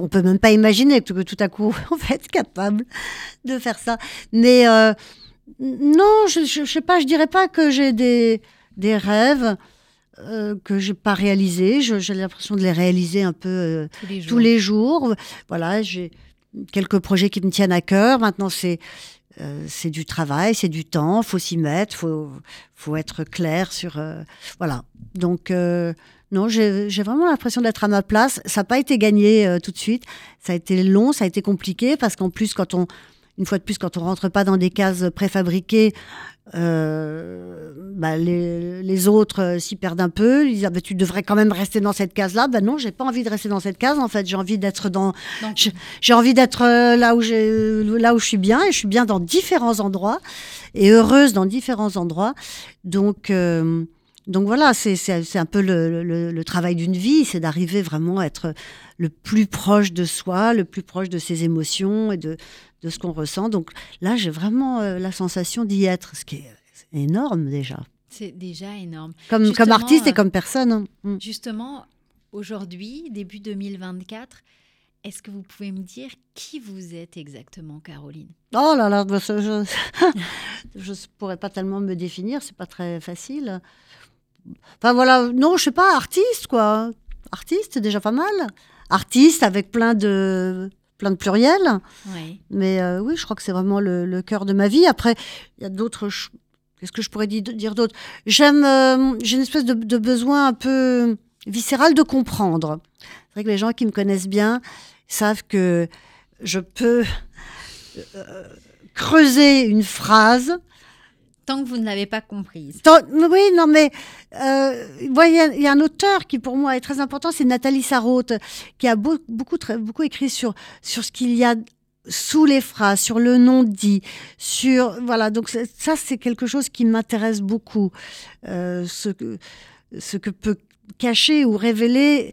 On peut même pas imaginer que, tout à coup on va être capable de faire ça. Mais euh, non, je, je, je sais pas, je dirais pas que j'ai des, des rêves euh, que j'ai pas réalisés. Je- J'ai l'impression de les réaliser un peu. euh, tous les jours tous les jours. Voilà, j'ai quelques projets qui me tiennent à cœur. Maintenant, c'est euh, c'est du travail, c'est du temps, faut s'y mettre, faut faut être clair sur euh, voilà. Donc euh, non, j'ai vraiment l'impression d'être à ma place. Ça n'a pas été gagné tout de suite. Ça a été long, ça a été compliqué parce qu'en plus, quand on une fois de plus, quand on rentre pas dans des cases préfabriquées, euh, bah, les, les autres euh, s'y perdent un peu. Ils disent ah, bah, tu devrais quand même rester dans cette case-là. Ben non, j'ai pas envie de rester dans cette case. En fait, j'ai envie d'être dans. J'ai envie d'être euh, là où j'ai là où je suis bien et je suis bien dans différents endroits et heureuse dans différents endroits. Donc euh, donc voilà, c'est c'est c'est un peu le, le, le travail d'une vie, c'est d'arriver vraiment à être le plus proche de soi, le plus proche de ses émotions et de de ce qu'on ressent. Donc là, j'ai vraiment euh, la sensation d'y être, ce qui est énorme déjà. c'est déjà énorme. Comme, Justement, comme artiste euh, et comme personne. hein. Mm. Justement, aujourd'hui, début 2024, est-ce que vous pouvez me dire qui vous êtes exactement, Caroline? Oh là là, bah, je ne pourrais pas tellement me définir, c'est pas très facile. Enfin voilà, non, je sais pas, artiste quoi. Artiste, déjà pas mal. Artiste avec plein de plein de pluriels. Oui. Mais euh, oui, je crois que c'est vraiment le, le cœur de ma vie. Après, il y a d'autres. Qu'est-ce que je pourrais di- dire d'autre? J'aime. euh, J'ai une espèce de, de besoin un peu viscéral de comprendre. C'est vrai que les gens qui me connaissent bien savent que je peux euh, creuser une phrase. Tant que vous ne l'avez pas comprise. Oui, non, mais euh, il y a un auteur qui pour moi est très important, c'est Nathalie Sarraute, qui a beau- beaucoup, très- beaucoup écrit sur, sur ce qu'il y a sous les phrases, sur le non dit, sur voilà. Donc ça, c'est quelque chose qui m'intéresse beaucoup, Euh, ce que ce que peut cacher ou révéler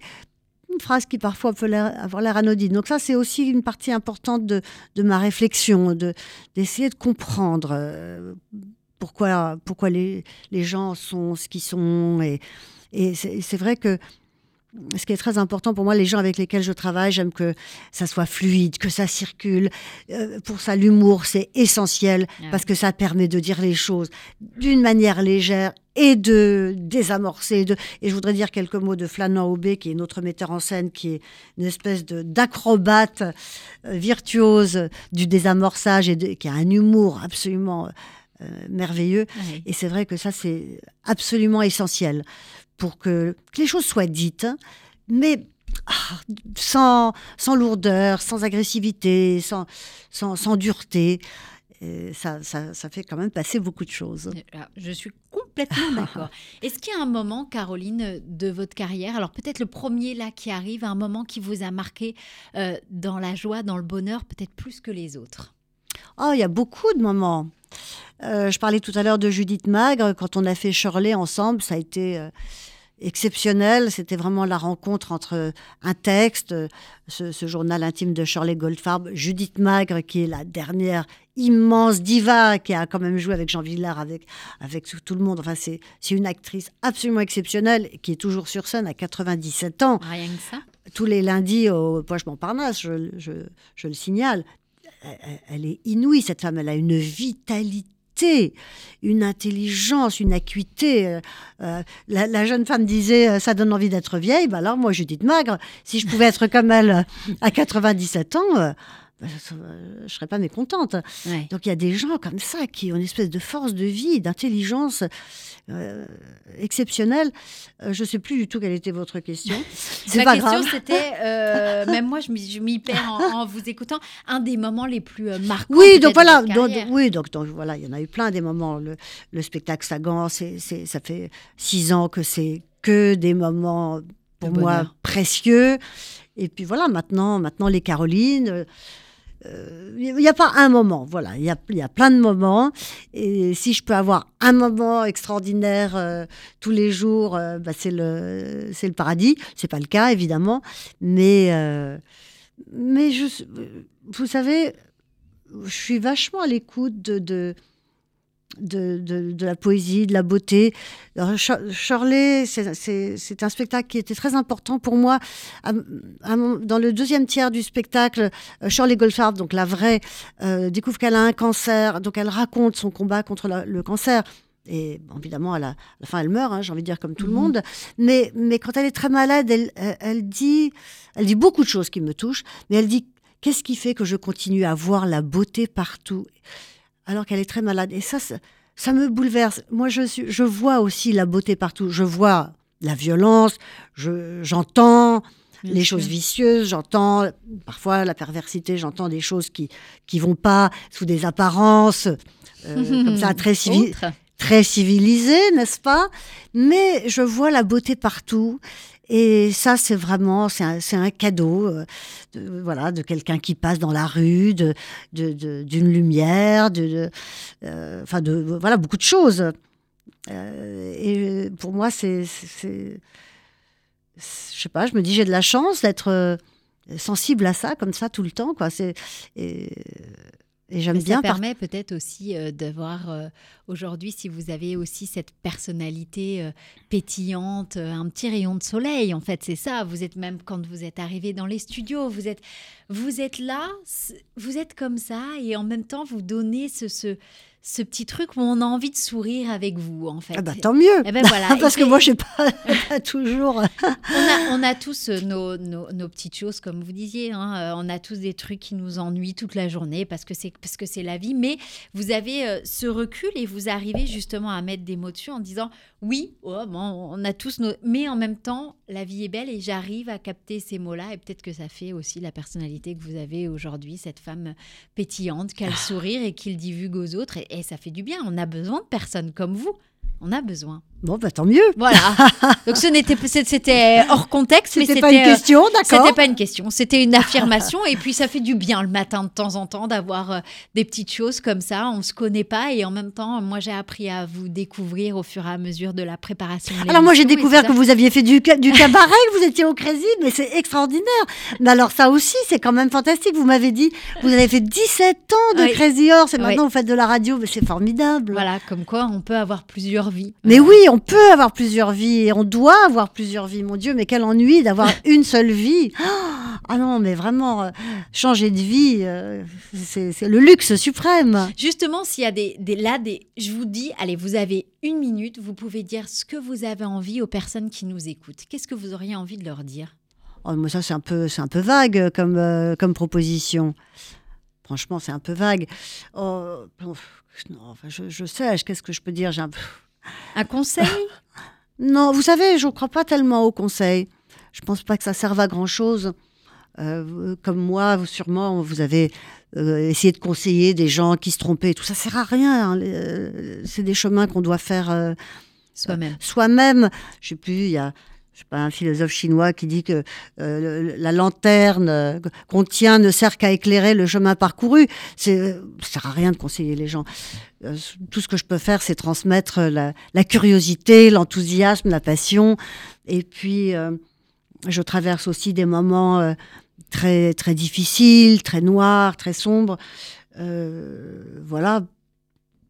une phrase qui parfois peut avoir l'air anodine. Donc ça, c'est aussi une partie importante de, de ma réflexion, de d'essayer de comprendre. euh, pourquoi, pourquoi les, les gens sont ce qu'ils sont. Et, et c'est vrai que ce qui est très important pour moi, les gens avec lesquels je travaille, j'aime que ça soit fluide, que ça circule. Euh, pour ça, l'humour, c'est essentiel Ah parce que ça permet de dire les choses d'une manière légère et de désamorcer. De... Et je voudrais dire quelques mots de Flanand Aubé, qui est notre metteur en scène, qui est une espèce d'acrobate euh, virtuose du désamorçage et de- qui a un humour absolument merveilleux. Oui. Et c'est vrai que ça, c'est absolument essentiel pour que, que les choses soient dites, mais ah, sans, sans lourdeur, sans agressivité, sans, sans, sans dureté. Et ça, ça, ça fait quand même passer beaucoup de choses. Je suis complètement d'accord. Est-ce qu'il y a un moment, Caroline, de votre carrière, alors peut-être le premier là qui arrive, un moment qui vous a marqué euh, dans la joie, dans le bonheur, peut-être plus que les autres? Oh, il y a beaucoup de moments. Euh, je parlais tout à l'heure de Judith Magre. Quand on a fait Shirley ensemble, ça a été euh, exceptionnel. C'était vraiment la rencontre entre un texte, euh, ce, ce journal intime de Shirley Goldfarb, Judith Magre, qui est la dernière immense diva qui a quand même joué avec Jean Villard, avec, avec tout, tout le monde. Enfin, c'est c'est une actrice absolument exceptionnelle qui est toujours sur scène à 97 ans Rien que ça tous les lundis au Poche Montparnasse, je, je, je le signale. Elle, est inouïe, cette femme. Elle a une vitalité, une intelligence, une acuité. Euh, euh, la, jeune femme disait euh, Ça donne envie d'être vieille. Bah alors, moi, Judith Magre, si je pouvais être comme elle à 97 ans, bah, ça- euh, je serais pas mécontente. Ouais. Donc il y a des gens comme ça qui ont une espèce de force de vie, d'intelligence euh, exceptionnelle. Euh, je sais plus du tout quelle était votre question. C'est Ma pas question, c'était, euh, même moi, je m'y je perds en, en vous écoutant, un des moments les plus euh, marquants. Oui, donc voilà, donc, oui, donc, donc, voilà, il y en a eu plein des moments. Le, le spectacle Sagan, c'est, ça fait six ans que c'est que des moments pour moi bonheur. précieux. Et puis voilà, maintenant, maintenant les Carolines. Euh, Il n'y a pas un moment, voilà, il y a, y a plein de moments. Et si je peux avoir un moment extraordinaire euh, tous les jours, euh, bah, c'est le, c'est le paradis. C'est pas le cas, évidemment. Mais, mais je, vous savez, je suis vachement à l'écoute de, de, de- de la poésie, de la beauté. Alors, Shirley, c'est- un spectacle qui était très important pour moi. À- à mon- dans le deuxième tiers du spectacle, euh, Shirley Goldfarb, donc la vraie, euh, découvre qu'elle a un cancer. Donc elle raconte son combat contre la- le cancer. Et évidemment, à la, à la fin, elle meurt, hein, j'ai envie de dire, comme tout le Mhm. monde. Mais, mais quand elle est très malade, elle, elle, elle dit, elle dit beaucoup de choses qui me touchent. Mais elle dit, qu'est-ce qui fait que je continue à voir la beauté partout? Alors qu'elle est très malade Et ça, ça, ça me bouleverse. Moi, je, suis, je vois aussi la beauté partout. Je vois la violence, je- j'entends les sûr. choses vicieuses, j'entends parfois la perversité, j'entends des choses qui qui vont pas sous des apparences euh, comme ça très civi- Autre. très civilisées, n'est-ce pas? Mais je vois la beauté partout. Et ça, c'est vraiment, c'est un, un cadeau, euh, de, voilà, de quelqu'un qui passe dans la rue, de, d'une lumière, de, euh, enfin, de, voilà, beaucoup de choses. Euh, et pour moi, c'est, je sais pas, je me dis, j'ai de la chance d'être sensible à ça, comme ça, tout le temps, quoi. C'est, et, j'aime bien ça par- permet peut-être aussi euh, de voir euh, aujourd'hui si vous avez aussi cette personnalité euh, pétillante, euh, un petit rayon de soleil. En fait, c'est ça. Vous êtes même quand vous êtes arrivé dans les studios, vous êtes, vous êtes là, vous êtes comme ça, et en même temps vous donnez ce, ce, ce petit truc où on a envie de sourire avec vous. En fait. Ah bah, tant mieux. Eh ben voilà. Parce que moi, je pas, pas toujours. on a, on a tous euh, nos, nos, nos petites choses, comme vous disiez. hein, euh, on a tous des trucs qui nous ennuient toute la journée parce que c'est parce que c'est la vie. Mais vous avez euh, ce recul et vous arrivez justement à mettre des mots dessus en disant oui, oh, bon, on a tous nos. Mais en même temps, la vie est belle et j'arrive à capter ces mots-là. Et peut-être que ça fait aussi la personnalité que vous avez aujourd'hui, cette femme pétillante qui a le sourire et qui le divulgue aux autres. Et, et ça fait du bien. On a besoin de personnes comme vous. On a besoin. Bon, bah, tant mieux. Voilà. Donc ce n'était c'était hors contexte, mais C'était pas une euh, question, d'accord c'était pas une question, c'était une affirmation. et puis ça fait du bien le matin de temps en temps d'avoir euh, des petites choses comme ça. On se connaît pas et en même temps, moi j'ai appris à vous découvrir au fur et à mesure de la préparation. de Alors moi j'ai découvert que vous aviez fait du, ca- du cabaret, que vous étiez au Crésil, mais c'est extraordinaire. Mais alors ça aussi c'est quand même fantastique. Vous m'avez dit, vous avez fait 17 ans de Oui. Crazy Horse et Oui. maintenant vous faites de la radio, mais c'est formidable. Voilà, comme quoi on peut avoir plusieurs vies. Mais oui, on peut avoir plusieurs vies et on doit avoir plusieurs vies. Mon Dieu, mais quel ennui d'avoir une seule vie. Ah non, mais vraiment, euh, changer de vie, euh, c'est le luxe suprême. Justement, s'il y a des, des là, des, je vous dis, allez, vous avez une minute, vous pouvez dire ce que vous avez envie aux personnes qui nous écoutent. Qu'est-ce que vous auriez envie de leur dire? Oh, moi, ça, c'est un peu, c'est un peu vague euh, comme, euh, comme proposition. Franchement, c'est un peu vague. Oh, non, enfin, je, je sais, qu'est-ce que je peux dire? J'ai un peu- Un conseil? Non, vous savez, je ne crois pas tellement au conseil. Je ne pense pas que ça serve à grand-chose. Euh, comme moi, vous, sûrement, vous avez euh, essayé de conseiller des gens qui se trompaient. et Tout ça sert à rien. hein. Euh, C'est des chemins qu'on doit faire euh, soi-même. soi-même. Je sais plus, il y a je sais pas, un philosophe chinois qui dit que euh, la lanterne euh, qu'on tient ne sert qu'à éclairer le chemin parcouru. C'est, euh, ça sert à rien de conseiller les gens. Euh, tout ce que je peux faire, c'est transmettre la, la curiosité, l'enthousiasme, la passion. Et puis, euh, je traverse aussi des moments euh, très très difficiles, très noirs, très sombres. Euh, voilà,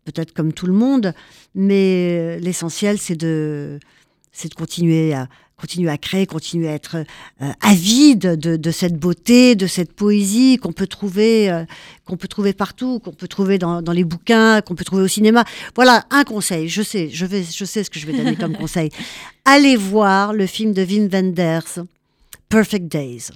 peut-être comme tout le monde, mais euh, l'essentiel, c'est de, c'est de continuer à, continuer à créer, continuer à être euh, avide de, de cette beauté, de cette poésie qu'on peut trouver, euh, qu'on peut trouver partout, qu'on peut trouver dans, dans les bouquins, qu'on peut trouver au cinéma. Voilà un conseil. Je sais, je vais, je sais ce que je vais donner comme conseil. Allez voir le film de Wim Wenders, Perfect Days.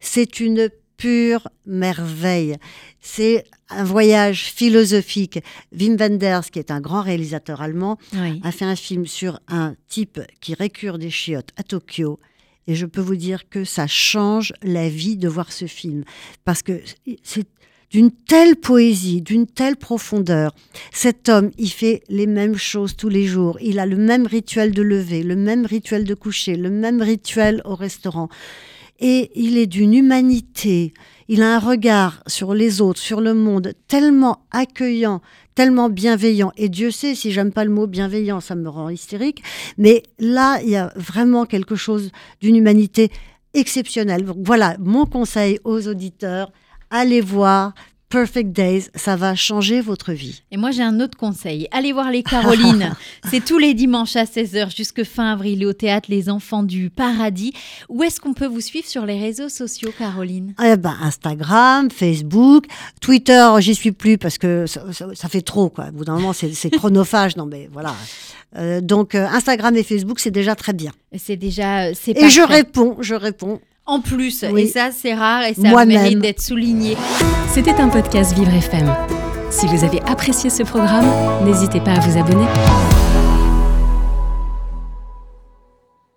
C'est une pure merveille. C'est un voyage philosophique. Wim Wenders, qui est un grand réalisateur allemand, Oui. a fait un film sur un type qui récure des chiottes à Tokyo. Et je peux vous dire que ça change la vie de voir ce film. Parce que c'est d'une telle poésie, d'une telle profondeur. Cet homme, il fait les mêmes choses tous les jours. Il a le même rituel de lever, le même rituel de coucher, le même rituel au restaurant. Et il est d'une humanité, il a un regard sur les autres, sur le monde, tellement accueillant, tellement bienveillant. Et Dieu sait si j'aime pas le mot bienveillant, ça me rend hystérique. Mais là, il y a vraiment quelque chose d'une humanité exceptionnelle. Voilà, mon conseil aux auditeurs, allez voir Perfect Days, ça va changer votre vie. Et moi, j'ai un autre conseil. Allez voir les Carolines. C'est tous les dimanches à 16h jusque fin avril au théâtre Les Enfants du Paradis. Où est-ce qu'on peut vous suivre sur les réseaux sociaux, Caroline? Eh ben, Instagram, Facebook, Twitter, j'y suis plus parce que ça, ça- ça fait trop, quoi. Au bout d'un moment, c'est chronophage. Non, mais voilà. Euh, donc, euh, Instagram et Facebook, c'est déjà très bien. C'est déjà. C'est Et je réponds, je réponds. En plus, Oui. et ça, c'est rare et ça Moi-même. mérite d'être souligné. C'était un podcast Vivre FM. Si vous avez apprécié ce programme, n'hésitez pas à vous abonner.